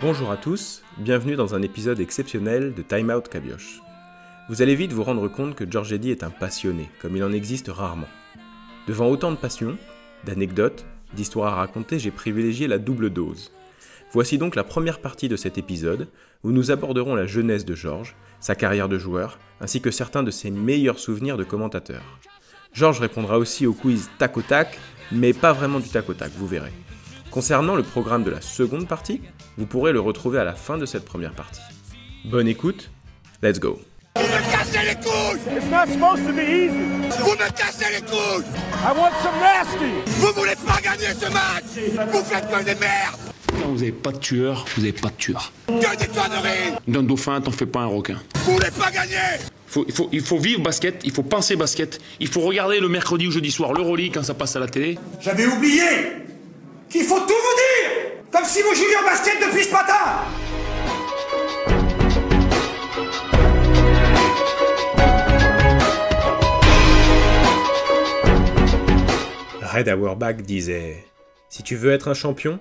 Bonjour à tous, bienvenue dans un épisode exceptionnel de Time Out Cabioche. Vous allez vite vous rendre compte que George Eddy est un passionné, comme il en existe rarement. Devant autant de passion, d'anecdotes, d'histoires à raconter, j'ai privilégié la double dose. Voici donc la première partie de cet épisode, où nous aborderons la jeunesse de George, sa carrière de joueur, ainsi que certains de ses meilleurs souvenirs de commentateur. George répondra aussi au quiz tac au tac, mais pas vraiment du tac au tac, vous verrez. Concernant le programme de la seconde partie, vous pourrez le retrouver à la fin de cette première partie. Bonne écoute, let's go Vous me cassez les couilles It's not supposed to be easy. Vous me cassez les couilles I want some nasty. Vous voulez pas gagner ce match Vous faites que des merdes Quand vous n'avez pas de tueur, vous n'avez pas de tueur. D'un dauphin, t'en fais pas un requin. Vous voulez pas gagner Faut- il, faut, il faut vivre basket, il faut penser basket, il faut regarder le mercredi ou jeudi soir l'Euroleague quand ça passe à la télé. J'avais oublié qu'il faut tout vous dire Comme si vous jouiez au basket depuis ce matin Red Auerbach disait Si tu veux être un champion,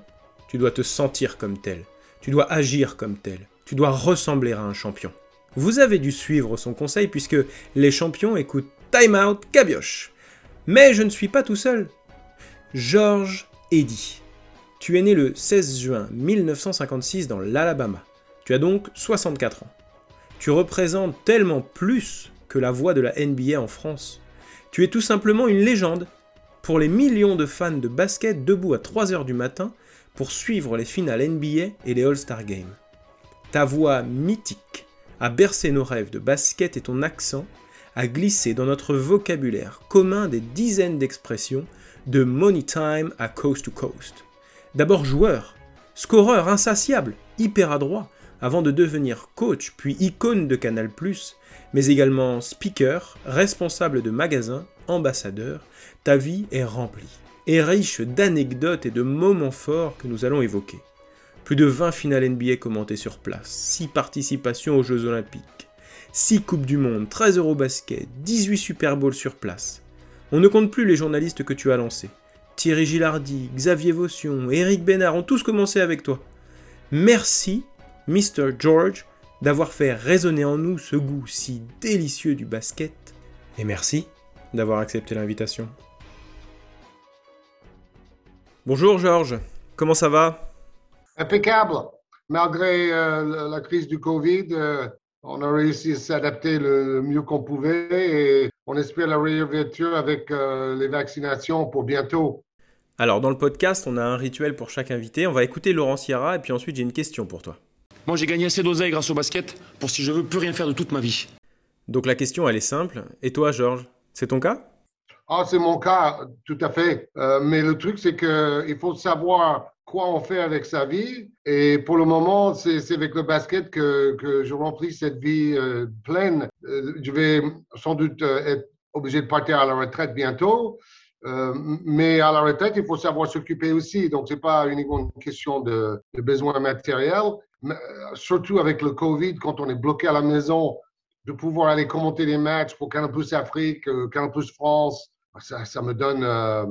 tu dois te sentir comme tel, tu dois agir comme tel, tu dois ressembler à un champion. Vous avez dû suivre son conseil puisque les champions écoutent Time Out Cabioche. Mais je ne suis pas tout seul. George Eddy. Tu es né le 16 juin 1956 dans l'Alabama. Tu as donc 64 ans. Tu représentes tellement plus que la voix de la NBA en France. Tu es tout simplement une légende pour les millions de fans de basket debout à 3h du matin pour suivre les finales NBA et les All-Star Games. Ta voix mythique a bercé nos rêves de basket et ton accent a glissé dans notre vocabulaire commun des dizaines d'expressions de Money Time à Coast to Coast. D'abord joueur, scoreur insatiable, hyper adroit, avant de devenir coach puis icône de Canal+, mais également speaker, responsable de magasin, ambassadeur, ta vie est remplie, et riche d'anecdotes et de moments forts que nous allons évoquer. Plus de 20 finales NBA commentées sur place, 6 participations aux Jeux Olympiques, 6 Coupes du Monde, 13 Eurobasket, 18 Super Bowls sur place. On ne compte plus les journalistes que tu as lancés. Thierry Gilardi, Xavier Vaution, Eric Bénard ont tous commencé avec toi. Merci, Mr. George, d'avoir fait résonner en nous ce goût si délicieux du basket. Et merci d'avoir accepté l'invitation. Bonjour Georges, comment ça va? Impeccable. Malgré euh, la- crise du Covid, euh, on a réussi à s'adapter le mieux qu'on pouvait et on espère la réouverture avec euh, les vaccinations pour bientôt. Alors dans le podcast, on a un rituel pour chaque invité. On va écouter Laurent Sierra et puis ensuite j'ai une question pour toi. Moi j'ai gagné assez d'oseille grâce au basket pour si je veux plus rien faire de toute ma vie. Donc la question elle est simple. Et toi Georges, c'est ton cas? Ah, c'est mon cas, tout à fait. Euh, mais le truc, c'est qu'il faut savoir quoi on fait avec sa vie. Et pour le moment, c'est avec le basket que, que je remplis cette vie euh, pleine. Euh, je vais sans doute être obligé de partir à la retraite bientôt. Mais à la retraite, il faut savoir s'occuper aussi. Donc, c'est pas uniquement une question de, de besoins matériels. Mais, surtout avec le Covid, quand on est bloqué à la maison, de pouvoir aller commenter les matchs pour Canal Plus Afrique, Canal Plus France, ça, me donne euh,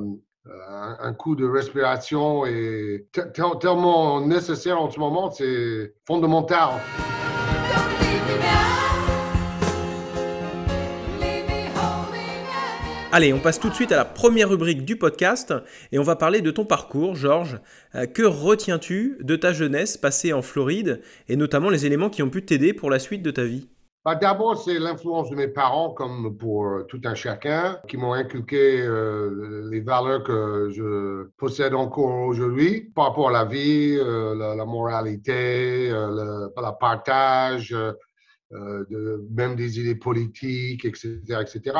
un, coup de respiration et te- tel- tellement nécessaire en ce moment, c'est fondamental. Allez, on passe tout de suite à la première rubrique du podcast et on va parler de ton parcours, Georges. Euh, que retiens-tu de ta jeunesse passée en Floride et notamment les éléments qui ont pu t'aider pour la suite de ta vie? Bah, D'abord, c'est l'influence de mes parents, comme pour euh, tout un chacun, qui m'ont inculqué euh, les valeurs que je possède encore aujourd'hui par rapport à la vie, euh, la, la moralité, le, le partage, même des idées politiques, etc., etc.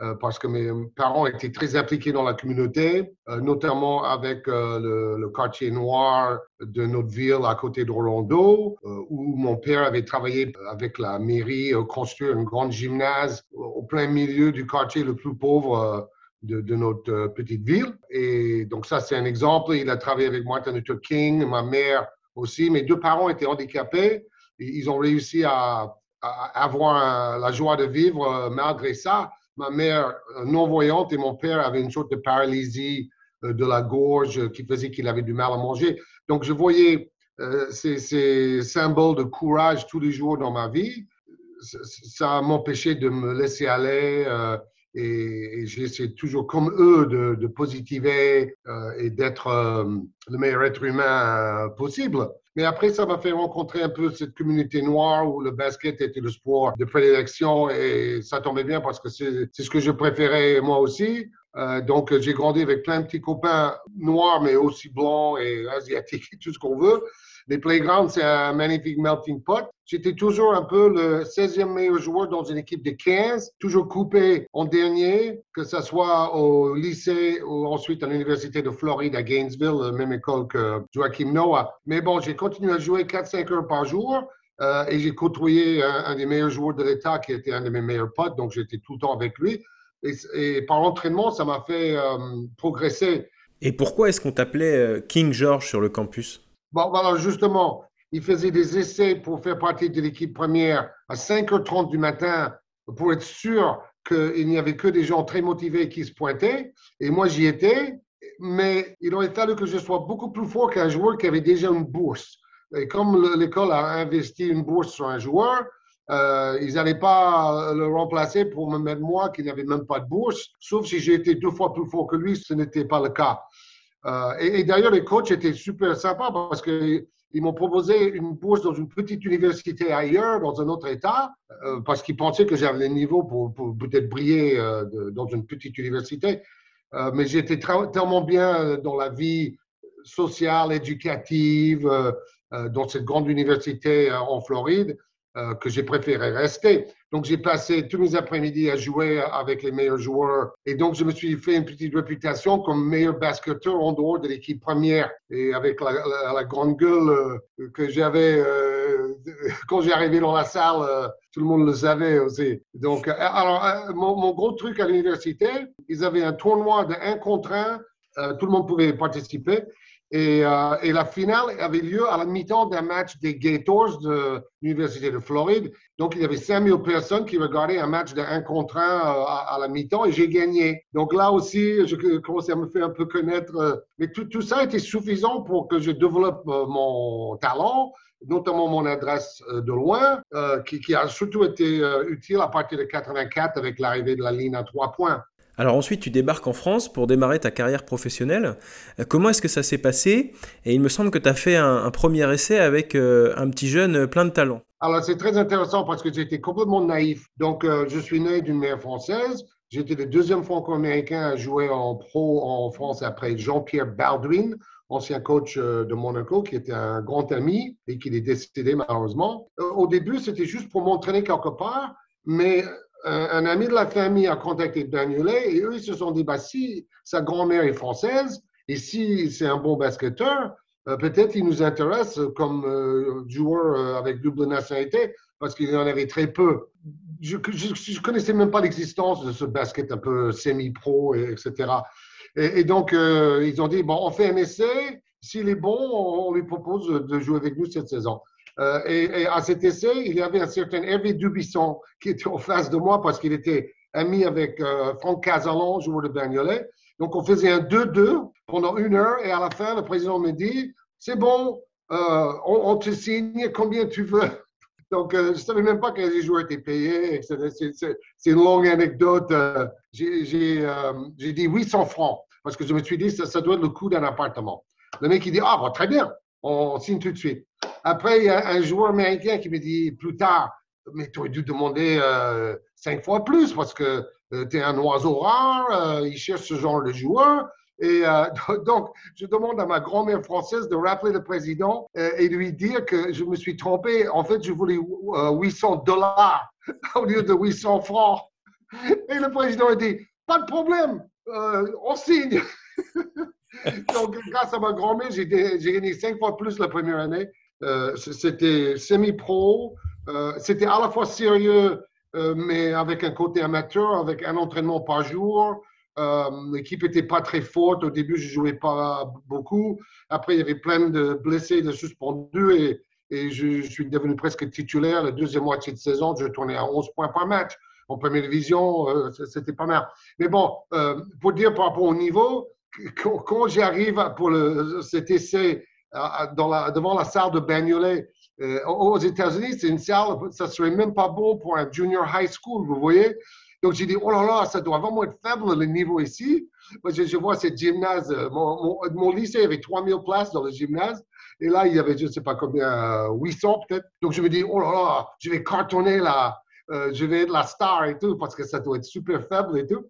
Euh, parce que mes parents étaient très impliqués dans la communauté, euh, notamment avec euh, le, quartier noir de notre ville à côté d'Orlando, où mon père avait travaillé avec la mairie, construire une grande gymnase au plein milieu du quartier le plus pauvre de, notre petite ville. Et donc ça, c'est un exemple. Il a travaillé avec Martin Luther King, ma mère aussi. Mes deux parents étaient handicapés. Ils ont réussi à, à avoir la joie de vivre malgré ça. Ma mère euh, non-voyante et mon père avaient une sorte de paralysie euh, de la gorge qui faisait qu'il avait du mal à manger. Donc, je voyais euh, ces, symboles de courage tous les jours dans ma vie. Ça- m'empêchait de me laisser aller euh, et, j'essaie toujours, comme eux, de, positiver euh, et d'être euh, le meilleur être humain euh, possible. Mais après, ça m'a fait rencontrer un peu cette communauté noire où le basket était le sport de prédilection et ça tombait bien parce que c'est ce que je préférais moi aussi. Donc, j'ai grandi avec plein de petits copains noirs, mais aussi blancs et asiatiques, tout ce qu'on veut. Les playgrounds, c'est un magnifique melting pot. J'étais toujours un peu le 16e meilleur joueur dans une équipe de 15, toujours coupé en dernier, que ce soit au lycée ou ensuite à l'Université de Floride à Gainesville, la même école que Joachim Noah. Mais bon, j'ai continué à jouer 4-5 heures par jour. euh, et j'ai côtoyé un, des meilleurs joueurs de l'État qui était un de mes meilleurs potes, donc j'étais tout le temps avec lui. Et, par l'entraînement, ça m'a fait euh, progresser. Et pourquoi est-ce qu'on t'appelait euh, King George sur le campus? Bon, voilà, justement, il faisait des essais pour faire partie de l'équipe première à 5h30 du matin pour être sûr qu'il n'y avait que des gens très motivés qui se pointaient. Et moi, j'y étais. Mais il aurait fallu que je sois beaucoup plus fort qu'un joueur qui avait déjà une bourse. Et comme le- l'école a investi une bourse sur un joueur, euh, ils n'allaient pas le remplacer pour me mettre moi qui n'avais même pas de bourse, sauf si j'étais deux fois plus fort que lui, ce n'était pas le cas. Euh, et, d'ailleurs, les coachs étaient super sympas parce qu'ils m'ont proposé une bourse dans une petite université ailleurs, dans un autre État, euh, parce qu'ils pensaient que j'avais le niveau pour, peut-être briller euh, dans une petite université. Mais j'étais tellement bien dans la vie sociale, éducative, dans cette grande université en Floride, euh, que j'ai préféré rester. Donc, j'ai passé tous mes après-midi à jouer avec les meilleurs joueurs. Et donc, je me suis fait une petite réputation comme meilleur basketteur en dehors de l'équipe première. Et avec la, grande gueule euh, que j'avais euh, quand j'ai arrivé dans la salle, tout le monde le savait aussi. Donc, alors, mon, mon gros truc à l'université, ils avaient un tournoi de 1 contre 1. Euh, tout le monde pouvait participer. Et, euh, et la finale avait lieu à la mi-temps d'un match des Gators de l'Université de Floride. Donc, il y avait 5000 personnes qui regardaient un match de 1 contre 1 euh, à, la mi-temps et j'ai gagné. Donc là aussi, je commençais à me faire un peu connaître. euh, mais tout, tout ça était suffisant pour que je développe mon talent, notamment mon adresse de loin, qui, a surtout été utile à partir de 84 avec l'arrivée de la ligne à trois points. Alors ensuite, tu débarques en France pour démarrer ta carrière professionnelle. Euh, Comment est-ce que ça s'est passé? Et il me semble que tu as fait un, premier essai avec euh, un petit jeune euh, plein de talent. Alors, c'est très intéressant parce que j'étais complètement naïf. Donc, je suis né d'une mère française. J'étais le deuxième franco-américain à jouer en pro en France après Jean-Pierre Baldwin, ancien coach de Monaco, qui était un grand ami et qui est décédé malheureusement. Au début, c'était juste pour m'entraîner quelque part, mais un, ami de la famille a contacté Bagnolet et eux, ils se sont dit, bah, si sa grand-mère est française et si c'est un bon basketteur, euh, peut-être il nous intéresse comme euh, joueur euh, avec double nationalité parce qu'il y en avait très peu. Je ne connaissais même pas l'existence de ce basket un peu semi-pro, et- etc. Et, et donc, ils ont dit, bon, on fait un essai. S'il est bon, on, on lui propose de jouer avec nous cette saison. Euh, et, à cet essai, il y avait un certain Hervé Dubisson qui était en face de moi parce qu'il était ami avec euh, Franck Casalon, joueur de Bagnolet. Donc, on faisait un 2-2 pendant une heure et à la fin, le président me dit, c'est bon, euh, on, te signe combien tu veux. Donc, je ne savais même pas que les joueurs étaient payés. C'est- une longue anecdote. J'ai dit 800 francs parce que je me suis dit, ça, ça doit être le coût d'un appartement. Le mec, il dit, ah, bon, très bien, on signe tout de suite. Après, il y a un joueur américain qui me dit plus tard, mais tu aurais dû demander euh, cinq fois plus parce que tu es un oiseau rare, euh, il cherche ce genre de joueur. Et euh, donc, je demande à ma grand-mère française de rappeler le président euh, et lui dire que je me suis trompé. En fait, je voulais euh, 800 dollars au lieu de 800 francs. Et le président a dit, pas de problème, euh, on signe. donc, grâce à ma grand-mère, j'ai gagné cinq fois plus la première année. Euh, C'était semi-pro. Euh, C'était à la fois sérieux, euh, mais avec un côté amateur, avec un entraînement par jour. L'équipe n'était pas très forte. Au début, je ne jouais pas beaucoup. Après, il y avait plein de blessés, de suspendus. Et, je, suis devenu presque titulaire. La deuxième moitié de saison, je tournais à 11 points par match. En première division, euh, c'était pas mal. Mais bon, euh, pour dire par rapport au niveau, quand, quand j'arrive pour le, cet essai devant la salle de Bagnolet euh, aux États-Unis, c'est une salle, ça serait même pas bon pour un junior high school, vous voyez? Donc j'ai dit, oh là là, ça doit vraiment être faible le niveau ici. Moi, je, je vois ce gymnase, euh, mon, mon, mon lycée avait 3000 places dans le gymnase. Et là, il y avait, je ne sais pas combien, euh, 800 peut-être. Donc, je me dis, oh là là, je vais cartonner là, euh, je vais être la star et tout, parce que ça doit être super faible et tout.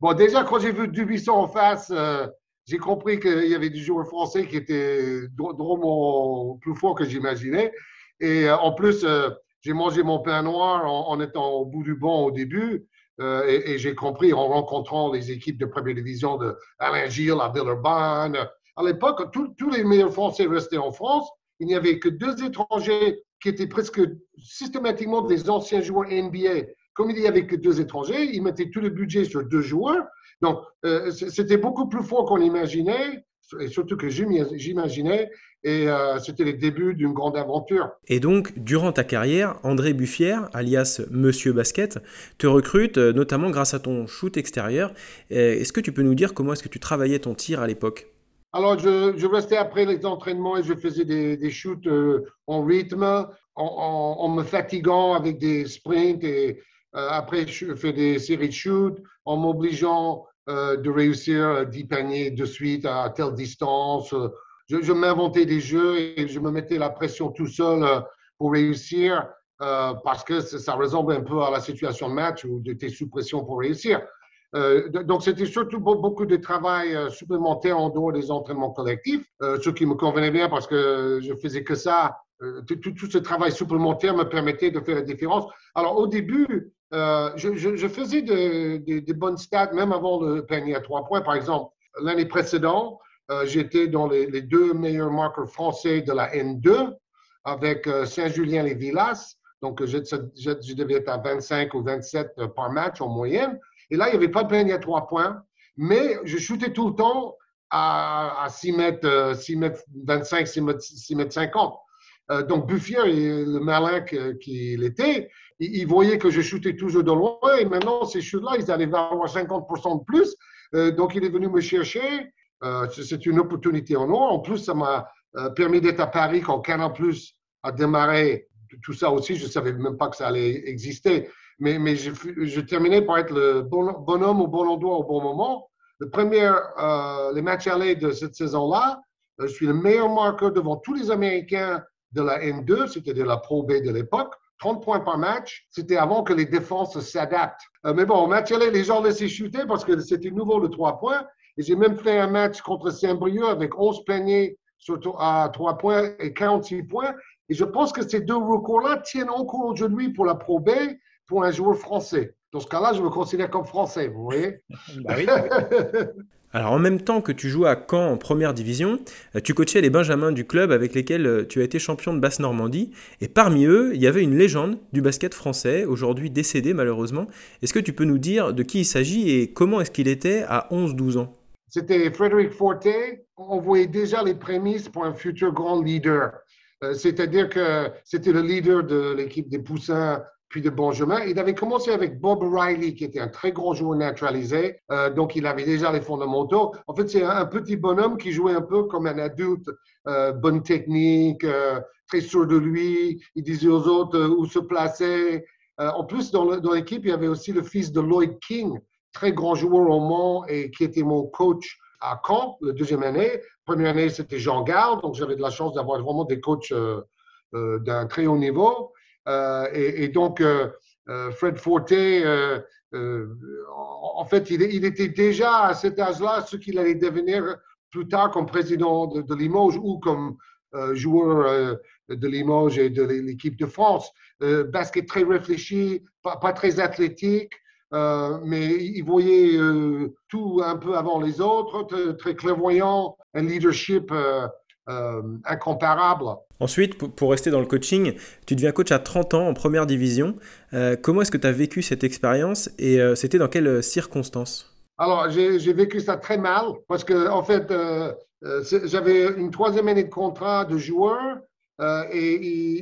Bon, déjà, quand j'ai vu Dubuisson en face, euh, j'ai compris qu'il y avait des joueurs français qui étaient dr- drôlement plus forts que j'imaginais. Et euh, en plus, euh, j'ai mangé mon pain noir en, étant au bout du banc au début. Euh, et, j'ai compris en rencontrant les équipes de première division de Alain Gilles à Villeurbanne. À l'époque, tous les meilleurs Français restaient en France. Il n'y avait que deux étrangers qui étaient presque systématiquement des anciens joueurs NBA. Comme il n'y avait que deux étrangers, ils mettaient tout le budget sur deux joueurs. Donc, euh, c'était beaucoup plus fort qu'on imaginait, et surtout que j'im- j'imaginais. Et euh, c'était les débuts d'une grande aventure. Et donc, durant ta carrière, André Buffière, alias Monsieur Basket, te recrute euh, notamment grâce à ton shoot extérieur. Est-ce que tu peux nous dire comment est-ce que tu travaillais ton tir à l'époque? Alors, je, je restais après les entraînements et je faisais des, des shoots euh, en rythme, en, en- en me fatiguant avec des sprints. Et après, je fais des séries de shoots en m'obligeant euh, de réussir euh, 10 paniers de suite à telle distance. Euh, Je, m'inventais des jeux et je me mettais la pression tout seul euh, pour réussir euh, parce que ça ressemble un peu à la situation de match où tu es sous pression pour réussir. Euh, donc, c'était surtout beau- beaucoup de travail euh, supplémentaire en dehors des entraînements collectifs, euh, ce qui me convenait bien parce que je faisais que ça. Euh, tout ce travail supplémentaire me permettait de faire la différence. Alors, au début, euh, je, faisais de- de- des bonnes stats, même avant le panier à trois points. Par exemple, l'année précédente, euh, j'étais dans les, deux meilleurs marqueurs français de la N2 avec euh, Saint-Julien-les-Villas. Donc, je, je, je devais être à 25 ou 27 par match en moyenne. Et là, il n'y avait pas de panier à trois points, mais je shootais tout le temps à, à 6 mètres, euh, 6 mètres 25, 6 mètres, 6 mètres 50. Euh, donc, Buffier, le malin qu'il était, il, il voyait que je shootais toujours de loin et maintenant, ces shoots-là, ils allaient valoir 50% de plus. Euh, donc, il est venu me chercher. Euh, c'est- une opportunité en or. En plus, ça m'a euh, permis d'être à Paris quand Canal Plus a démarré. Tout ça aussi, je ne savais même pas que ça allait exister mais, je, terminais par être le bon, bonhomme au bon endroit au bon moment. Le premier, euh, les matchs allés de cette saison-là, je suis le meilleur marqueur devant tous les Américains de la N2, c'était de la Pro B de l'époque. 30 points par match, c'était avant que les défenses s'adaptent. Euh, mais bon, au match aller, les gens laissaient chuter parce que c'était nouveau le 3 points. Et j'ai même fait un match contre Saint-Brieuc avec 11 paniers sur, à 3 points et 46 points. Et je pense que ces deux records-là tiennent encore aujourd'hui pour la Pro B pour un joueur français. Dans ce cas-là, je me considère comme français, vous voyez Alors en même temps que tu jouais à Caen en première division, euh, tu coachais les Benjamins du club avec lesquels euh, tu as été champion de Basse-Normandie. Et parmi eux, il y avait une légende du basket français, aujourd'hui décédé malheureusement. Est-ce que tu peux nous dire de qui il s'agit et comment est-ce qu'il était à 11-12 ans? C'était Frédéric Forté. On voyait déjà les prémices pour un futur grand leader. Euh, C'est-à-dire que c'était le leader de l'équipe des Poussins puis de Benjamin. Il avait commencé avec Bob Riley, qui était un très grand joueur naturalisé. Euh, donc, il avait déjà les fondamentaux. En fait, c'est un, petit bonhomme qui jouait un peu comme un adulte. Euh, bonne technique, euh, très sûr de lui. Il disait aux autres où se placer. En plus, dans l'équipe, il y avait aussi le fils de Lloyd King, très grand joueur au Mans et qui était mon coach à Caen, la deuxième année. Première année, c'était Jean Gard, donc j'avais de la chance d'avoir vraiment des coachs d'un très haut niveau. Euh, et, donc, euh, euh, Fred Forte, en, fait, il, était déjà à cet âge-là ce qu'il allait devenir plus tard comme président de, Limoges ou comme joueur de Limoges et de l'équipe de France. Basket très réfléchi, pas, très athlétique, mais il voyait tout un peu avant les autres, très, clairvoyant, un leadership incomparable. Ensuite, pour, rester dans le coaching, tu deviens coach à 30 ans en première division. Euh, comment est-ce que tu as vécu cette expérience et euh, c'était dans quelles circonstances? Alors, j'ai vécu ça très mal parce que, en fait, euh, euh, j'avais une troisième année de contrat de joueur. euh, et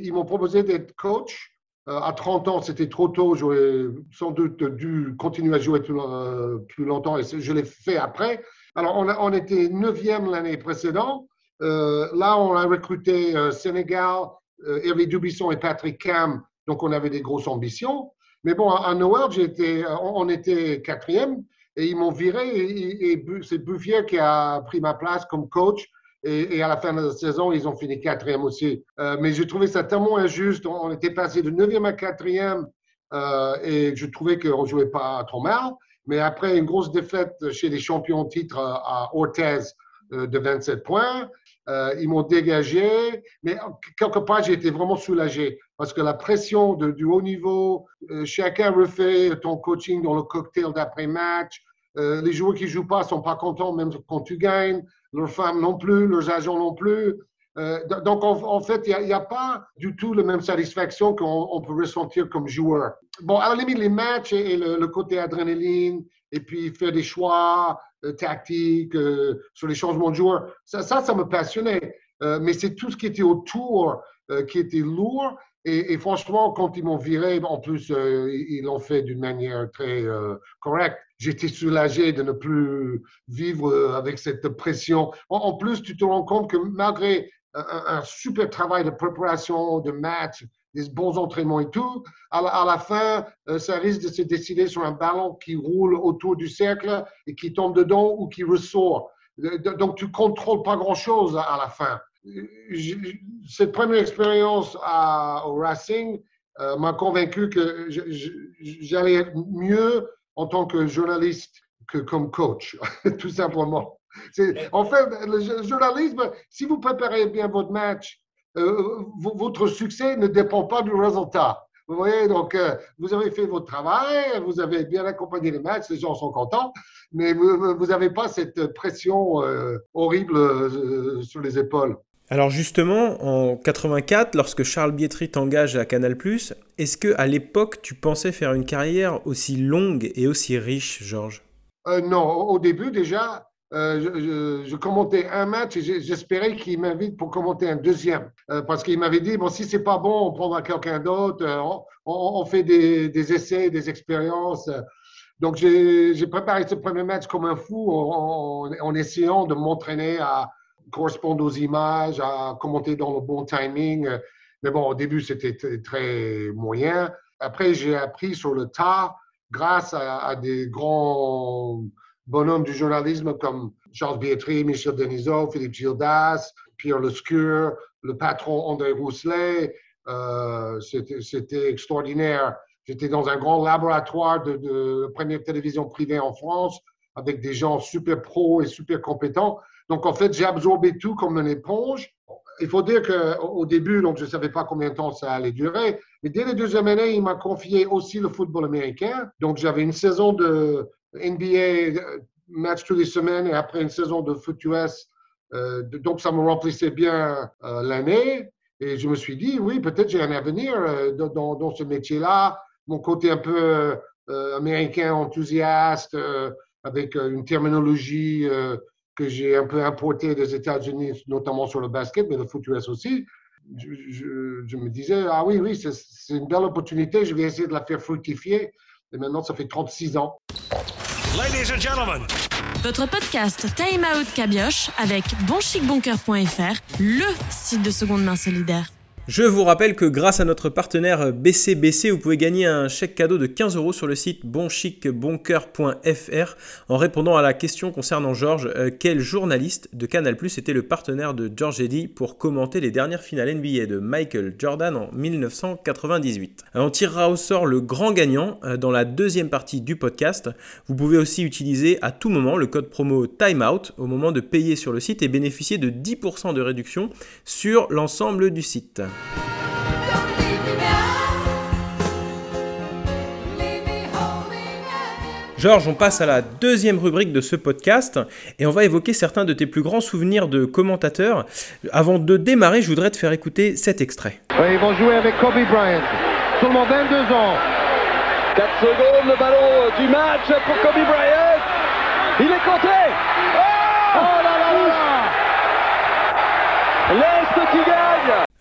ils, m'ont proposé d'être coach. Euh, à 30 ans, c'était trop tôt. J'aurais sans doute dû continuer à jouer plus, euh, plus longtemps et je l'ai fait après. Alors, on, a- on était neuvième l'année précédente. Euh, là, on a recruté euh, Sénégal, euh, Hervé Dubisson et Patrick Cam. Donc, on avait des grosses ambitions. Mais bon, à, à Noël, j'étais, on était quatrième et ils m'ont viré. Et, c'est Buffier qui a pris ma place comme coach. Et, à la fin de la saison, ils ont fini quatrième aussi. Mais j'ai trouvé ça tellement injuste. On, était passé de neuvième à quatrième et je trouvais qu'on jouait pas trop mal. Mais après une grosse défaite chez les champions en titre euh, à Orthez de 27 points, euh, ils m'ont dégagé. Mais quelque part, j'ai été vraiment soulagé parce que la pression du haut niveau, euh, chacun refait ton coaching dans le cocktail d'après-match. Euh, les joueurs qui jouent pas sont pas contents même quand tu gagnes. Leurs femmes non plus, leurs agents non plus. Euh, do- donc, en, fait, il n'y a, pas du tout la même satisfaction qu'on on peut ressentir comme joueur. Bon, à la limite, les matchs et, le, côté adrénaline, et puis faire des choix euh, tactiques euh, sur les changements de joueurs, ça, ça, me passionnait. Mais c'est tout ce qui était autour qui était lourd. Et, et franchement, quand ils m'ont viré, en plus, ils l'ont fait d'une manière très correcte. J'étais soulagé de ne plus vivre avec cette pression. En plus, tu te rends compte que malgré un, super travail de préparation, de match, des bons entraînements et tout, à la, fin, euh, ça risque de se décider sur un ballon qui roule autour du cercle et qui tombe dedans ou qui ressort. Euh, Donc, tu contrôles pas grand-chose à, la fin. Euh, Cette première expérience au Racing m'a convaincu que j'allais mieux en tant que journaliste que comme coach, tout simplement. En fait, le jo- journalisme, si vous préparez bien votre match, euh, votre succès ne dépend pas du résultat. Vous voyez, donc euh, vous avez fait votre travail, vous avez bien accompagné les matchs, les gens sont contents, mais vous n'avez pas cette pression euh, horrible sur les épaules. Alors justement, en 84, lorsque Charles Bietri t'engage à Canal+, est-ce que à l'époque tu pensais faire une carrière aussi longue et aussi riche, Georges? Euh, non, au début déjà, euh, je, commentais un match et j'espérais qu'il m'invite pour commenter un deuxième. Euh, parce qu'il m'avait dit, bon, si c'est pas bon, on prendra quelqu'un d'autre, euh, on, fait des, essais, des expériences. Donc j'ai préparé ce premier match comme un fou en, essayant de m'entraîner à correspondre aux images, à commenter dans le bon timing. Mais bon, au début, c'était très, moyen. Après, j'ai appris sur le tas grâce à des grands bonhommes du journalisme comme Charles Bietri, Michel Denisot, Philippe Gildas, Pierre Lescure, le patron André Rousselet. Euh, C'était extraordinaire. J'étais dans un grand laboratoire de, première télévision privée en France avec des gens super pros et super compétents. Donc, en fait, j'ai absorbé tout comme une éponge. Il faut dire qu'au au début, donc, je ne savais pas combien de temps ça allait durer, mais dès la deuxième année, il m'a confié aussi le football américain. Donc, j'avais une saison de NBA, euh, match tous les semaines, et après une saison de foot US. Euh, donc, ça me remplissait bien euh, l'année. Et je me suis dit, oui, peut-être j'ai un avenir dans, ce métier-là. Mon côté un peu américain enthousiaste, avec une terminologie que j'ai un peu importée des États-Unis, notamment sur le basket, mais le foot US aussi. Je, je- me disais, ah oui, oui, c'est une belle opportunité, je vais essayer de la faire fructifier. Et maintenant, ça fait 36 ans. Ladies and gentlemen, Votre podcast Time Out Cabioche avec bonchicboncoeur.fr, le site de seconde main solidaire. Je vous rappelle que grâce à notre partenaire BCBC, vous pouvez gagner un chèque cadeau de 15 euros sur le site bonchicboncoeur.fr en répondant à la question concernant Georges. euh, quel journaliste de Canal Plus était le partenaire de George Eddy pour commenter les dernières finales NBA de Michael Jordan en 1998 Euh, On tirera au sort le grand gagnant euh, dans la deuxième partie du podcast. Vous pouvez aussi utiliser à tout moment le code promo TIMEOUT au moment de payer sur le site et bénéficier de 10% de réduction sur l'ensemble du site. Georges, on passe à la deuxième rubrique de ce podcast et on va évoquer certains de tes plus grands souvenirs de commentateur. Avant de démarrer, je voudrais te faire écouter cet extrait. Ils vont jouer avec Kobe Bryant. Seulement 22 ans. 4 secondes, le ballon du match pour Kobe Bryant. Il est compté. Oh, là là là qui gagne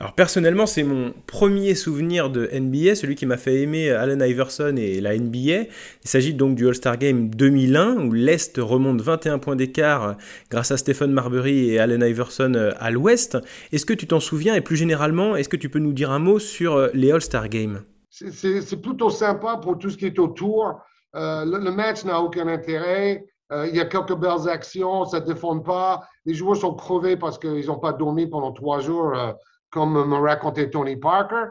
Alors personnellement, c'est mon premier souvenir de NBA, celui qui m'a fait aimer Allen Iverson et la NBA. Il s'agit donc du All-Star Game 2001, où l'Est remonte 21 points d'écart grâce à Stephen Marbury et Allen Iverson euh, à l'Ouest. Est-ce que tu t'en souviens? Et plus généralement, est-ce que tu peux nous dire un mot sur euh, les All-Star Games? C'est- plutôt sympa pour tout ce qui est autour. Euh, le, match n'a aucun intérêt. Euh, il y a quelques belles actions, ça ne défend pas. Les joueurs sont crevés parce qu'ils n'ont pas dormi pendant trois jours, euh, comme me racontait Tony Parker.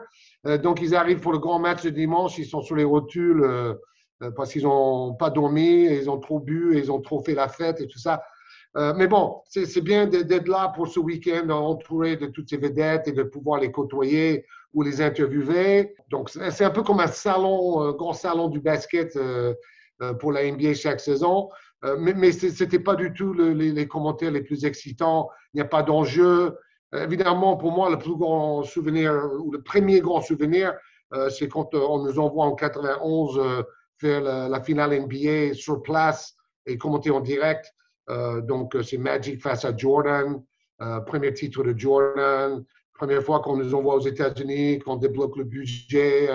Euh, donc, ils arrivent pour le grand match de dimanche, ils sont sur les rotules euh, euh, parce qu'ils n'ont pas dormi, ils ont trop bu, ils ont trop fait la fête et tout ça. Mais bon, c'est bien d'être là pour ce week-end, entouré de toutes ces vedettes et de pouvoir les côtoyer ou les interviewer. Donc, c'est un peu comme un salon, un grand salon du basket pour la NBA chaque saison. Mais ce n'était pas du tout le- les, les commentaires les plus excitants. Il n'y a pas d'enjeu. Évidemment, pour moi, le plus grand souvenir, ou le premier grand souvenir, euh, c'est quand euh, on nous envoie en 91 euh, faire la, finale NBA sur place et commenter en direct. Donc, c'est Magic face à Jordan, premier titre de Jordan, première fois qu'on nous envoie aux États-Unis, qu'on débloque le budget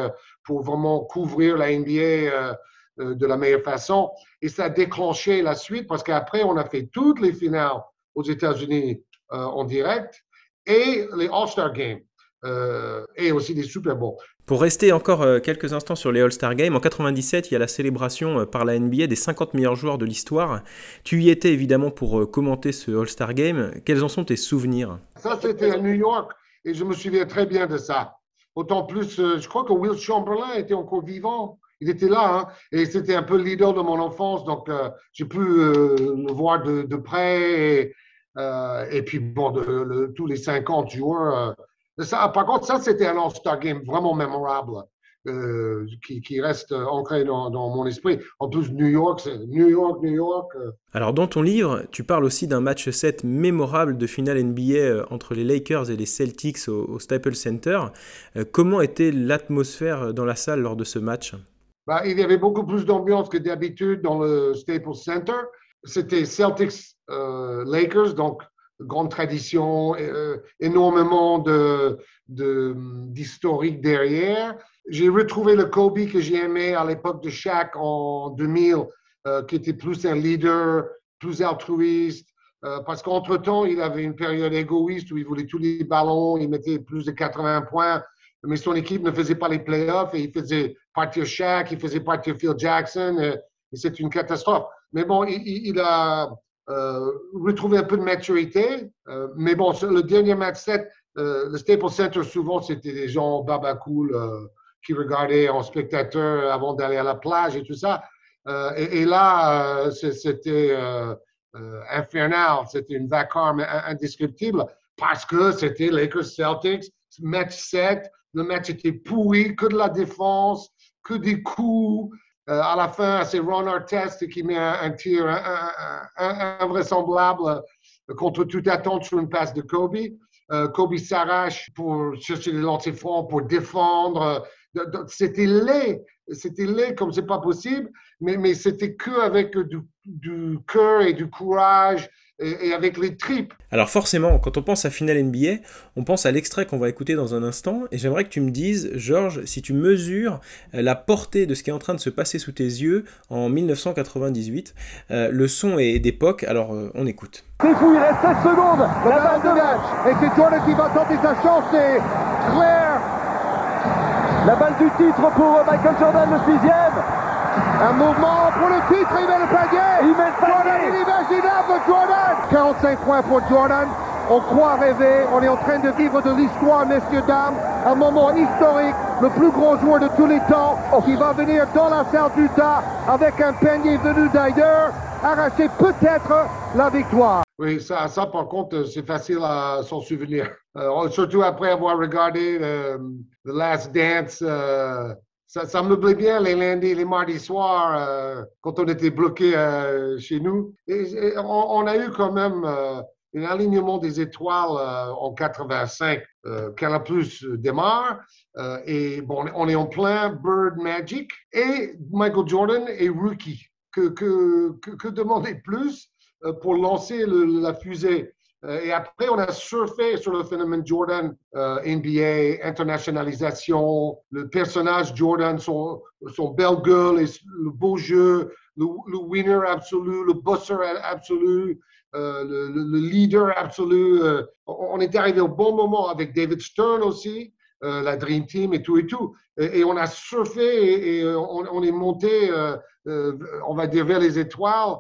pour vraiment couvrir la NBA de la meilleure façon. Et ça a déclenché la suite parce qu'après, on a fait toutes les finales aux États-Unis en direct et les All-Star Games euh, et aussi les Super Bowls. Pour rester encore euh, quelques instants sur les All-Star Games, en 97, il y a la célébration euh, par la NBA des 50 meilleurs joueurs de l'histoire. Tu y étais évidemment pour commenter ce All-Star Game. Quels en sont tes souvenirs? Ça, c'était à New York et je me souviens très bien de ça. Autant plus, je crois que Will Chamberlain était encore vivant. Il était là hein, et c'était un peu le leader de mon enfance. Donc, euh, j'ai pu euh, le voir de, de près. Et, euh, et puis, bon, de- le- tous les 50 joueurs. euh, ça, par contre, ça, c'était un All-Star Game vraiment mémorable euh, qui, qui reste ancré dans, dans mon esprit. En plus, New York, c'est New York, New York. euh, Alors dans ton livre, tu parles aussi d'un match 7 mémorable de finale NBA entre les Lakers et les Celtics au, au Staples Center. Comment était l'atmosphère dans la salle lors de ce match? Ben, il y avait beaucoup plus d'ambiance que d'habitude dans le Staples Center. C'était Celtics euh, Lakers, donc grande tradition, euh, énormément de, d'historique derrière. J'ai retrouvé le Kobe que j'ai aimé à l'époque de Shaq en 2000, euh, qui était plus un leader, plus altruiste. euh, parce qu'entre-temps, il avait une période égoïste où il voulait tous les ballons, il mettait plus de 80 points, mais son équipe ne faisait pas les playoffs et il faisait partir Shaq, il faisait partir Phil Jackson, euh, et c'est une catastrophe. Mais bon, il, a euh, retrouvé un peu de maturité. euh, mais bon, le dernier match 7, euh, le Staples Center, souvent, c'était des gens baba cool euh, qui regardaient en spectateur avant d'aller à la plage et tout ça. Et, et là, c'était infernal, c'était une vacarme in- indescriptible parce que c'était Lakers Celtics, match 7, le match était pourri, que de la défense, que des coups. Euh, à la fin, c'est Ron Artest qui met un, un tir invraisemblable contre toute attente sur une passe de Kobe. Euh, Kobe s'arrache pour chercher les lancers francs, pour défendre. C'était laid, c'était laid comme c'est pas possible, mais, mais c'était que avec du cœur et du courage et, et avec les tripes. Alors forcément, quand on pense à finale NBA, on pense à l'extrait qu'on va écouter dans un instant, et j'aimerais que tu me dises, Georges, si tu mesures euh, la portée de ce qui est en train de se passer sous tes yeux en 1998. Euh, le son est d'époque, alors euh, on écoute. C'est fou, il reste 7 secondes. La balle de match. Et c'est Jordan qui va tenter sa chance. C'est Claire. La balle du titre pour Michael Jordan, le sixième. Un mouvement pour le titre, il met le panier. Il met le panier. Jordan, inimaginable, Jordan. 45 points pour Jordan. On croit rêver. On est en train de vivre de l'histoire, messieurs, dames. Un moment historique. Le plus grand joueur de tous les temps qui va venir dans la salle d'Utah avec un panier venu d'ailleurs arracher peut-être la victoire. Oui, ça, ça par contre, c'est facile à s'en souvenir. Euh, surtout après avoir regardé euh, The Last Dance. euh, ça, me plaît bien les lundis, les mardis soirs, euh, quand on était bloqué euh, chez nous. Et, on, a eu quand même euh, un alignement des étoiles en 85. Euh, Canal Plus démarre. et bon, on est en plein Bird Magic. Et Michael Jordan est rookie. Que, que, que, demander plus pour lancer la fusée? Euh, et après, on a surfé sur le phénomène Jordan, euh, NBA, internationalisation, le personnage Jordan, son, son belle gueule, et le beau jeu, le, winner absolu, le bosser absolu, euh, le, le- le leader absolu. On est arrivé au bon moment avec David Stern aussi, la Dream Team et tout et tout. Et, on a surfé et, on, on est monté, on va dire, vers les étoiles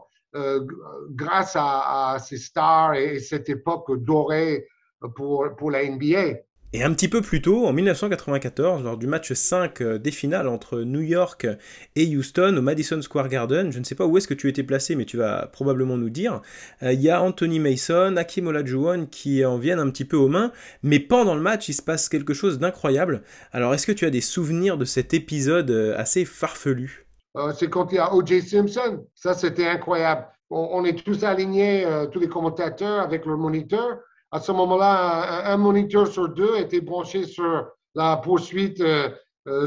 grâce à, ces stars et, et cette époque dorée pour, pour la NBA. Et un petit peu plus tôt, en 1994, lors du match 5 euh, des finales entre New York et Houston au Madison Square Garden, je ne sais pas où est-ce que tu étais placé, mais tu vas probablement nous dire, euh, il y a Anthony Mason, Hakim Olajuwon qui en viennent un petit peu aux mains, mais pendant le match, il se passe quelque chose d'incroyable. Alors, est-ce que tu as des souvenirs de cet épisode euh, assez farfelu? Euh, c'est quand il y a O.J. Simpson. Ça, c'était incroyable. On, est tous alignés, euh, tous les commentateurs, avec leur moniteur. À ce moment-là, un, moniteur sur deux était branché sur la poursuite euh,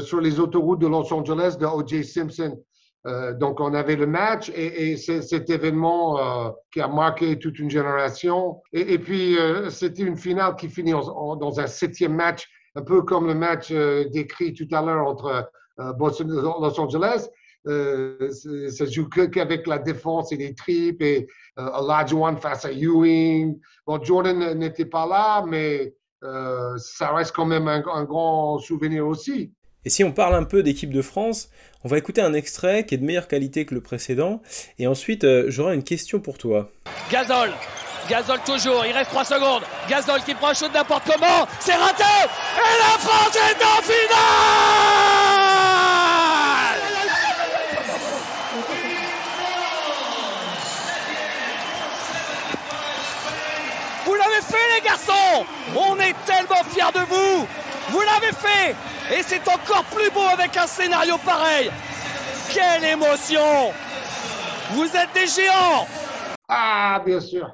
sur les autoroutes de Los Angeles de O.J. Simpson. Donc, on avait le match et, cet événement qui a marqué toute une génération. Et, puis, c'était une finale qui finit dans un septième match, un peu comme le match décrit tout à l'heure entre Boston Los Angeles. Euh, ça joue que- qu'avec la défense et les tripes et euh, Olajuwon face à Ewing. Bon, Jordan n'était pas là, mais euh, ça reste quand même un, un grand souvenir aussi. Et si on parle un peu d'équipe de France, on va écouter un extrait qui est de meilleure qualité que le précédent, et ensuite euh, j'aurai une question pour toi. Gazol. Gazol toujours, il reste 3 secondes. Gazol qui prend un shoot n'importe comment. C'est raté Et la France est en finale Vous l'avez fait les garçons On est tellement fiers de vous. Vous l'avez fait. Et c'est encore plus beau avec un scénario pareil. Quelle émotion. Vous êtes des géants. Ah, bien sûr.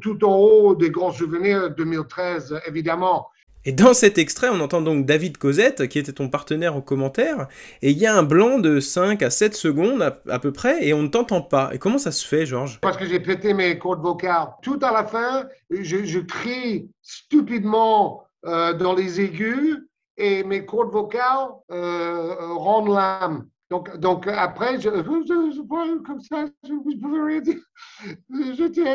Tout en haut des grands souvenirs 2013, évidemment. Et dans cet extrait, on entend donc David Cosette, qui était ton partenaire au commentaire, et il y a un blanc de 5 à 7 secondes à, peu près, et on ne t'entend pas. Et comment ça se fait, Georges? Parce que j'ai pété mes cordes vocales. Tout à la fin, je, crie stupidement euh, dans les aigus et mes cordes vocales euh, rendent l'âme. Donc, après, je, comme ça, je ne pouvais rien dire. J'étais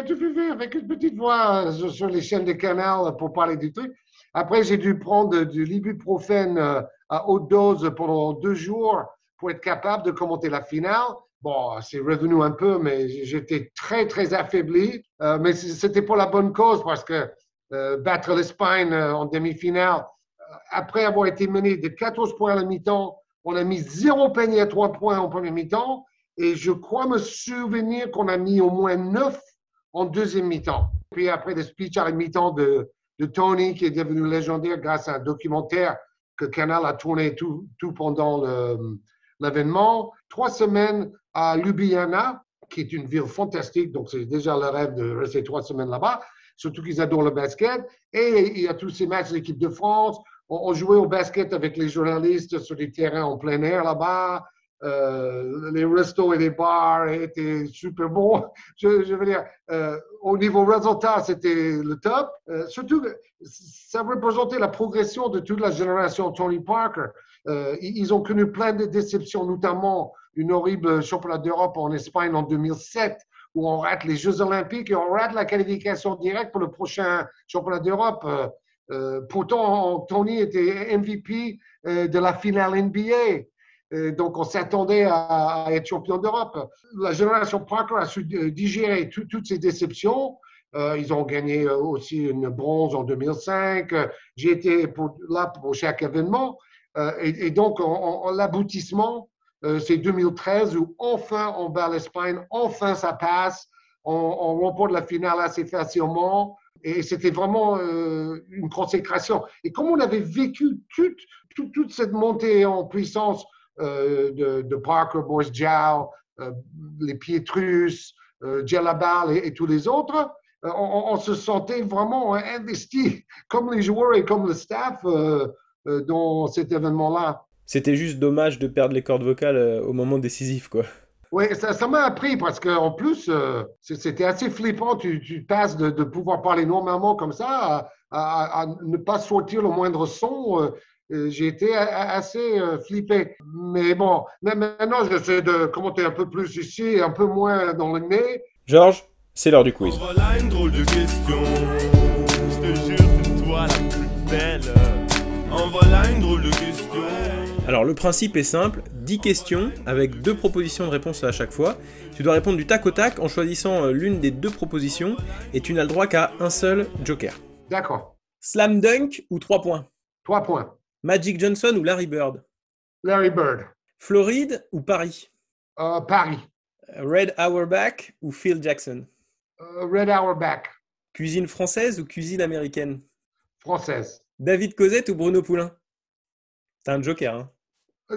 avec une petite voix euh, sur les chaînes de canal pour parler du truc. Après, j'ai dû prendre du ibuprofène euh, à haute dose pendant deux jours pour être capable de commenter la finale. Bon, c'est revenu un peu, mais j'étais très, très affaibli. Euh, mais c'était pour la bonne cause parce que euh, battre l'Espagne euh, en demi-finale, euh, après avoir été mené de 14 points à la mi-temps, on a mis zéro panier à trois points en premier mi-temps. Et je crois me souvenir qu'on a mis au moins neuf en deuxième mi-temps. Puis après le speech à la mi-temps de, de Tony, qui est devenu légendaire grâce à un documentaire que Canal a tourné tout, pendant l'événement. Trois semaines à Ljubljana, qui est une ville fantastique, donc c'est déjà le rêve de rester trois semaines là-bas, surtout qu'ils adorent le basket. Et il y a tous ces matchs de l'équipe de France. On, on jouait au basket avec les journalistes sur des terrains en plein air là-bas. Euh, les restos et les bars étaient super bons. Je, veux dire, euh, au niveau résultat, c'était le top. Euh, surtout, ça représentait la progression de toute la génération Tony Parker. Ils ont connu plein de déceptions, notamment une horrible championnat d'Europe en Espagne en 2007, où on rate les Jeux Olympiques et on rate la qualification directe pour le prochain championnat d'Europe. Pourtant, Tony était MVP de la finale NBA. Donc, on s'attendait à, être champion d'Europe. La génération Parker a su digérer tout- toutes ces déceptions. Euh, ils ont gagné euh, aussi une bronze en 2005. Euh, J'ai été là pour chaque événement. Euh, et, donc, on- on- l'aboutissement, c'est 2013 où enfin on bat l'Espagne, enfin ça passe. On, on remporte la finale assez facilement. Et c'était vraiment une consécration. Et comme on avait vécu toute, cette montée en puissance de, de Parker, Boris Diaw, euh, les Pietrus, euh, Djellabal et, et tous les autres, euh, on, on se sentait vraiment investi, comme les joueurs et comme le staff, euh, euh, dans cet événement-là. C'était juste dommage de perdre les cordes vocales euh, au moment décisif, quoi. Oui, ça m'a appris parce qu'en plus, euh, c'était assez flippant. Tu, tu passes de, de pouvoir parler normalement comme ça à, à- à ne pas sortir le moindre son. Euh, J'ai été assez euh, flippé. Mais bon, maintenant, j'essaie de commenter un peu plus ici, un peu moins dans le nez. Georges, c'est l'heure du quiz. Voilà une drôle de question. Je te jure, c'est toi la plus belle. En voilà une drôle de question. Alors le principe est simple, 10 questions avec deux propositions de réponse à chaque fois. Tu dois répondre du tac au tac en choisissant euh, l'une des deux propositions et tu n'as le droit qu'à un seul joker. D'accord. Slam dunk ou 3 points? Trois points. Magic Johnson ou Larry Bird? Larry Bird. Floride ou Paris? Euh, Paris. Red Auerbach ou Phil Jackson? Euh, Red Auerbach. Cuisine française ou cuisine américaine? Française. David Cosette ou Bruno Poulain? T'as un joker, hein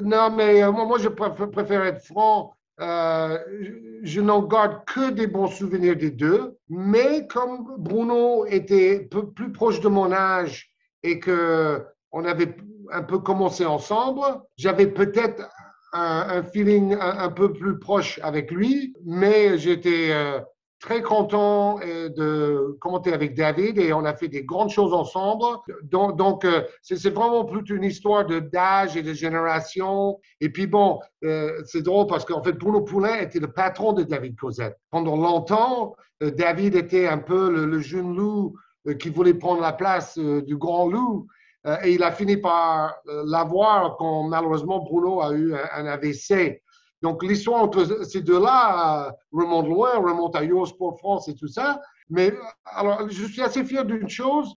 Non, mais euh, moi, moi, je préfère, préfère être franc. Euh, je, je n'en garde que des bons souvenirs des deux. Mais comme Bruno était peu- plus proche de mon âge et que on avait un peu commencé ensemble, j'avais peut-être un, feeling un, peu plus proche avec lui. Mais j'étais euh, très content euh, de commenter avec David et on a fait des grandes choses ensemble. Donc, euh, c'est vraiment plus une histoire d'âge et de génération. Et puis bon, c'est drôle parce qu'en fait, Bruno Poulain était le patron de David Cosette. Pendant longtemps, David était un peu le, jeune loup qui voulait prendre la place du grand loup. Euh, et il a fini par euh, l'avoir quand malheureusement Bruno a eu un, AVC. Donc l'histoire entre ces deux-là euh, remonte loin, remonte à Eurosport France et tout ça. Mais alors, je suis assez fier d'une chose.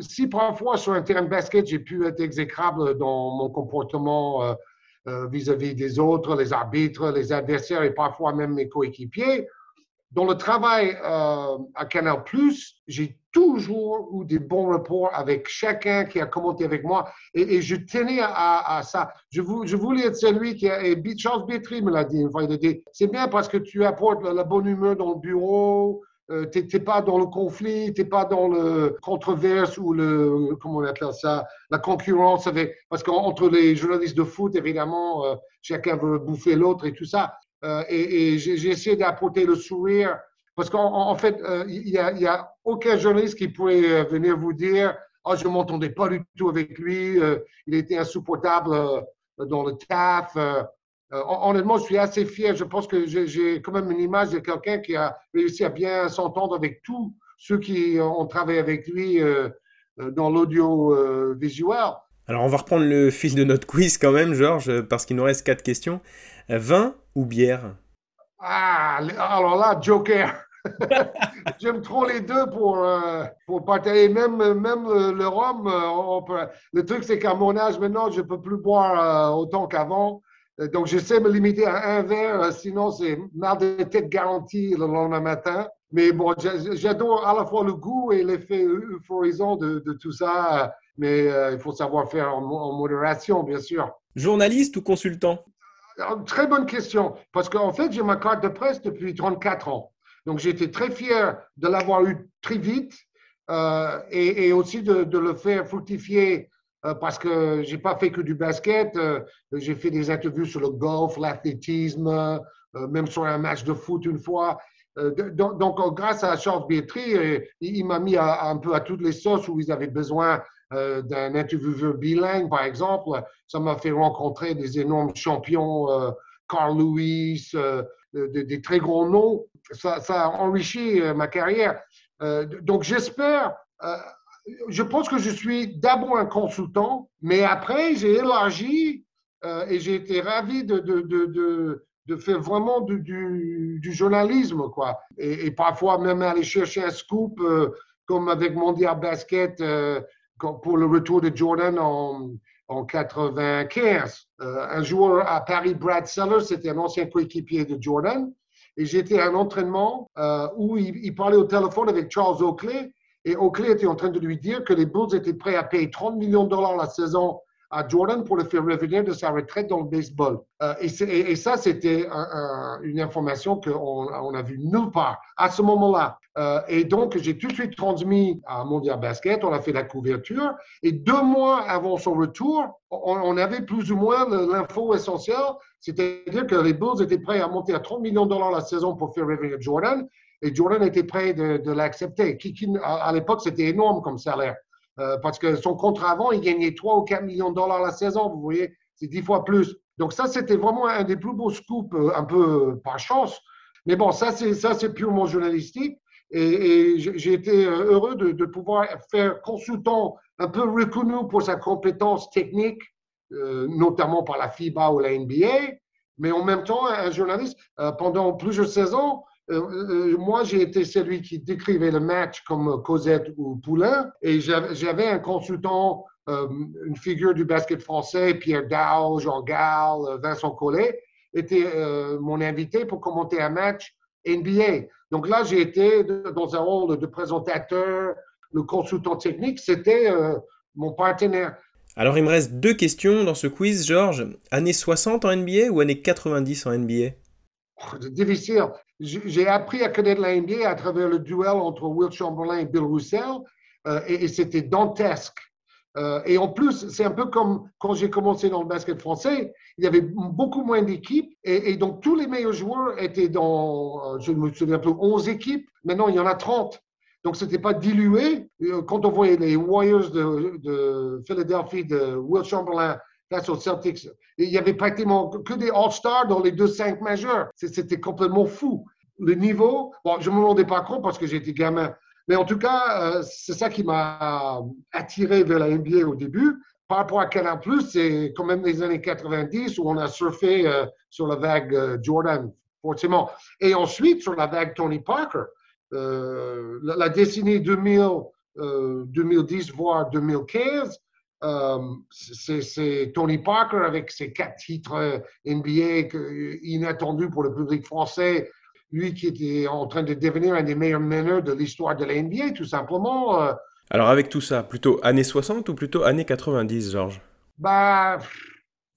Si parfois sur un terrain de basket, j'ai pu être exécrable dans mon comportement vis-à-vis des autres, les arbitres, les adversaires et parfois même mes coéquipiers, dans le travail euh, à Canal+, j'ai toujours eu des bons rapports avec chacun qui a commenté avec moi et, je tenais à, ça. Je, vou- je voulais être celui qui a, et Charles Bétry me l'a dit une fois, il a dit, c'est bien parce que tu apportes la, bonne humeur dans le bureau, euh, t'es pas dans le conflit, t'es pas dans le controverse ou le, comment on appelle ça, la concurrence parce qu'entre les journalistes de foot, évidemment, euh, chacun veut bouffer l'autre et tout ça. Euh, et j'ai essayé d'apporter le sourire parce qu'en en en fait, euh, il n'y a, aucun journaliste qui pourrait euh, venir vous dire Ah, je ne m'entendais pas du tout avec lui, il était insupportable dans le taf. hon- honnêtement, je suis assez fier. Je pense que j'ai- quand même une image de quelqu'un qui a réussi à bien s'entendre avec tous ceux qui ont travaillé avec lui dans l'audiovisuel. Alors on va reprendre le fil de notre quiz quand même, Georges, parce qu'il nous reste quatre questions. Euh, Vin ou bière? Ah, alors là, Joker. J'aime trop les deux pour, euh, pour partager. Même, même le, le rhum, euh, on peut- le truc, c'est qu'à mon âge maintenant, je ne peux plus boire euh, autant qu'avant. Euh, Donc, j'essaie de me limiter à un verre, sinon c'est mal de tête garantie le lendemain matin. Mais bon, j'a- j'adore à la fois le goût et l'effet euphorisant de, de tout ça. Mais euh, il faut savoir faire en, mo- en modération, bien sûr. Journaliste ou consultant? Très bonne question, parce qu'en fait, j'ai ma carte de presse depuis 34 ans. Donc, j'étais très fier de l'avoir eu très vite euh, et, aussi de, le faire fructifier euh, parce que j'ai pas fait que du basket. euh, j'ai fait des interviews sur le golf, l'athlétisme, même sur un match de foot une fois. Donc, grâce à Charles Bietri, il, m'a mis un peu à toutes les sauces où ils avaient besoin euh, d'un intervieweur bilingue, par exemple. Ça m'a fait rencontrer des énormes champions, euh, Carl Lewis, euh, des, très grands noms. Ça, ça a enrichi ma carrière. Donc j'espère, je pense que je suis d'abord un consultant, mais après j'ai élargi et j'ai été ravi de, de, de, de, faire vraiment du, journalisme, quoi. Et, parfois même aller chercher un scoop, comme avec Mondial Basket pour le retour de Jordan en, en 95. Euh, un joueur à Paris, Brad Sellers, c'était un ancien coéquipier de Jordan. Et j'étais à un entraînement euh, où il, il parlait au téléphone avec Charles Oakley. Et Oakley était en train de lui dire que les Bulls étaient prêts à payer 30 millions de dollars la saison à Jordan pour le faire revenir de sa retraite dans le baseball. Euh, et, ça, c'était un- un- une information qu'on on a vue nulle part à ce moment-là. Euh, et donc, j'ai tout de suite transmis à Mondial Basket, on a fait la couverture. Et deux mois avant son retour, on, avait plus ou moins l'info essentielle, c'est-à-dire que les Bulls étaient prêts à monter à 30 millions de dollars la saison pour faire revenir Jordan. Et Jordan était prêt de, l'accepter. À à l'époque, c'était énorme comme salaire. Euh, parce que son contrat avant, il gagnait 3 ou 4 millions de dollars la saison, vous voyez, c'est 10 fois plus. Donc ça, c'était vraiment un des plus beaux scoops, euh, un peu euh, par chance. Mais bon, ça, c'est purement journalistique. Et, j'ai été heureux de, pouvoir faire consultant un peu reconnu pour sa compétence technique, notamment par la FIBA ou la NBA, mais en même temps, un journaliste, pendant plusieurs saisons, euh, euh, moi, j'ai été celui qui décrivait le match comme Cosette ou Poulain, et j'avais un consultant, euh, une figure du basket français, Pierre Dow, Jean Gall, euh, Vincent Collet, était euh, mon invité pour commenter un match NBA. Donc là, j'ai été dans un rôle de présentateur, le consultant technique, c'était euh, mon partenaire. Alors il me reste deux questions dans ce quiz, Georges. Années 60 en NBA ou années 90 en NBA difficile. J'ai appris à connaître la à travers le duel entre Will Chamberlain et Bill Russell, euh, et, c'était dantesque. Euh, et en plus, c'est un peu comme quand j'ai commencé dans le basket français, il y avait beaucoup moins d'équipes, et, donc tous les meilleurs joueurs étaient dans, euh, je me souviens plus, 11 équipes. Maintenant, il y en a 30. Donc, ce n'était pas dilué. Quand on voyait les Warriors de Philadelphie, de Will Chamberlain face Celtics, il y avait pratiquement que des All-Stars dans les deux cinq majeurs. C'était complètement fou. Le niveau, bon, je ne me rendais pas compte parce que j'étais gamin. Mais en tout cas, euh, c'est ça qui m'a attiré vers la NBA au début. Par rapport à Canal+, c'est quand même les années 90 où on a surfé euh, sur la vague euh, Jordan, forcément. Et ensuite, sur la vague Tony Parker. La, décennie 2000, euh, 2010, voire 2015, euh, c'est c'est Tony Parker avec ses quatre titres euh, NBA que- inattendus pour le public français. Lui qui était en train de devenir un des meilleurs meneurs de l'histoire de la NBA, tout simplement. euh, Alors avec tout ça, plutôt années 60 ou plutôt années 90, Georges? Bah,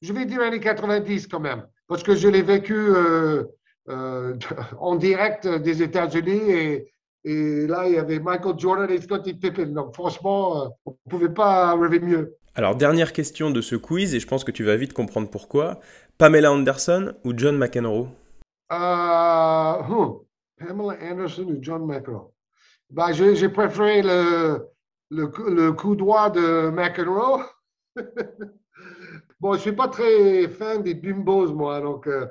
je vais dire années 90 quand même, parce que je l'ai vécu euh, euh, en direct des États-Unis et, et là, il y avait Michael Jordan et Scottie Pippen. Donc, franchement, euh, on ne pouvait pas rêver mieux. Alors dernière question de ce quiz, et je pense que tu vas vite comprendre pourquoi. Pamela Anderson ou John McEnroe? Euh, hmm, Pamela Anderson ou John McEnroe? Bah, j'ai préféré le, le, coup- le coup droit de McEnroe. bon, je ne suis pas très fan des bimbos, moi, donc euh,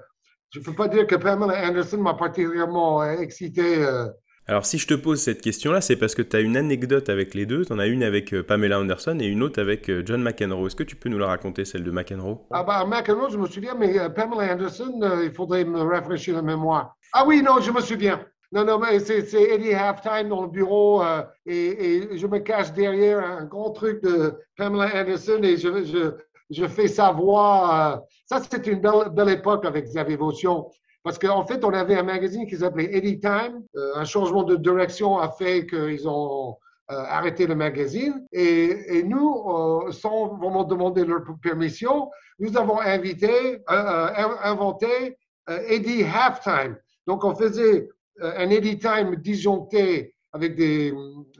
je ne peux pas dire que Pamela Anderson m'a particulièrement excité. euh. Alors si je te pose cette question-là, c'est parce que tu as une anecdote avec les deux. Tu en as une avec euh, Pamela Anderson et une autre avec euh, John McEnroe. Est-ce que tu peux nous la raconter, celle de McEnroe? Ah bah, McEnroe, je me souviens, mais euh, Pamela Anderson, il faudrait me rafraîchir la mémoire. Ah oui, non, je me souviens. Non, non, mais c'est Eddie Halftime dans le bureau et, je me cache derrière un grand truc de Pamela Anderson et je, fais sa voix. Ça, c'était une belle, belle époque avec Xavier Vaution. Parce qu'en fait, on avait un magazine qui s'appelait Eddie Time. Euh, un changement de direction a fait qu'ils ont euh, arrêté le magazine. Et, nous, euh, sans vraiment demander leur permission, nous avons invité, inventé Eddie Halftime. Donc, on faisait un Eddie Time disjoncté avec des,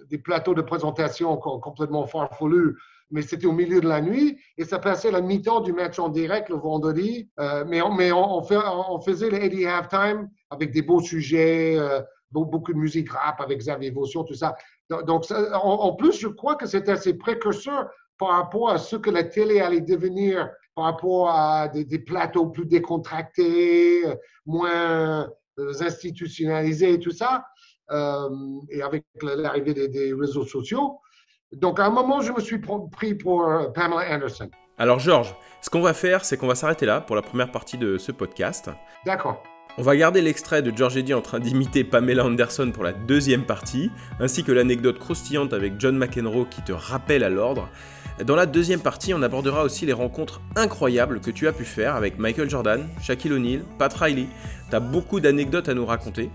des plateaux de présentation com- complètement farfelus, mais c'était au milieu de la nuit et ça passait la mi-temps du match en direct le vendredi. Euh, mais on, mais on, on fait- on faisait le Eddie Halftime avec des beaux sujets, euh, beau- beaucoup de musique rap avec Xavier Vaution, tout ça. Donc, en, plus, je crois que c'était assez précurseur par rapport à ce que la télé allait devenir, par rapport à des, plateaux plus décontractés, euh, moins institutionnalisés et tout ça, et avec la- l'arrivée des réseaux sociaux. Donc, à un moment, je me suis pr- pris pour euh, Pamela Anderson. Alors Georges, ce qu'on va faire, c'est qu'on va s'arrêter là pour la première partie de ce podcast. D'accord. On va garder l'extrait de George Eddy en train d'imiter Pamela Anderson pour la deuxième partie, ainsi que l'anecdote croustillante avec John McEnroe qui te rappelle à l'ordre. Dans la deuxième partie, on abordera aussi les rencontres incroyables que tu as pu faire avec Michael Jordan, Shaquille O'Neal, Pat Riley. T'as beaucoup d'anecdotes à nous raconter.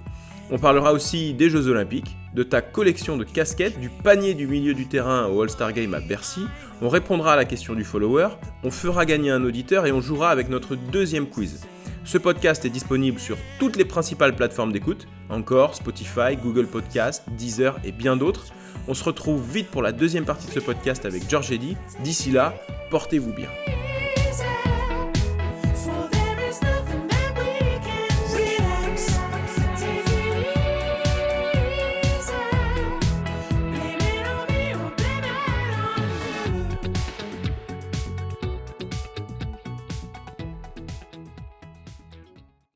On parlera aussi des Jeux Olympiques, de ta collection de casquettes, du panier du milieu du terrain au All-Star Game à Bercy, On répondra à la question du follower, on fera gagner un auditeur et on jouera avec notre deuxième quiz. Ce podcast est disponible sur toutes les principales plateformes d'écoute, encore Spotify, Google Podcast, Deezer et bien d'autres. On se retrouve vite pour la deuxième partie de ce podcast avec George Eddy. D'ici là, portez-vous bien.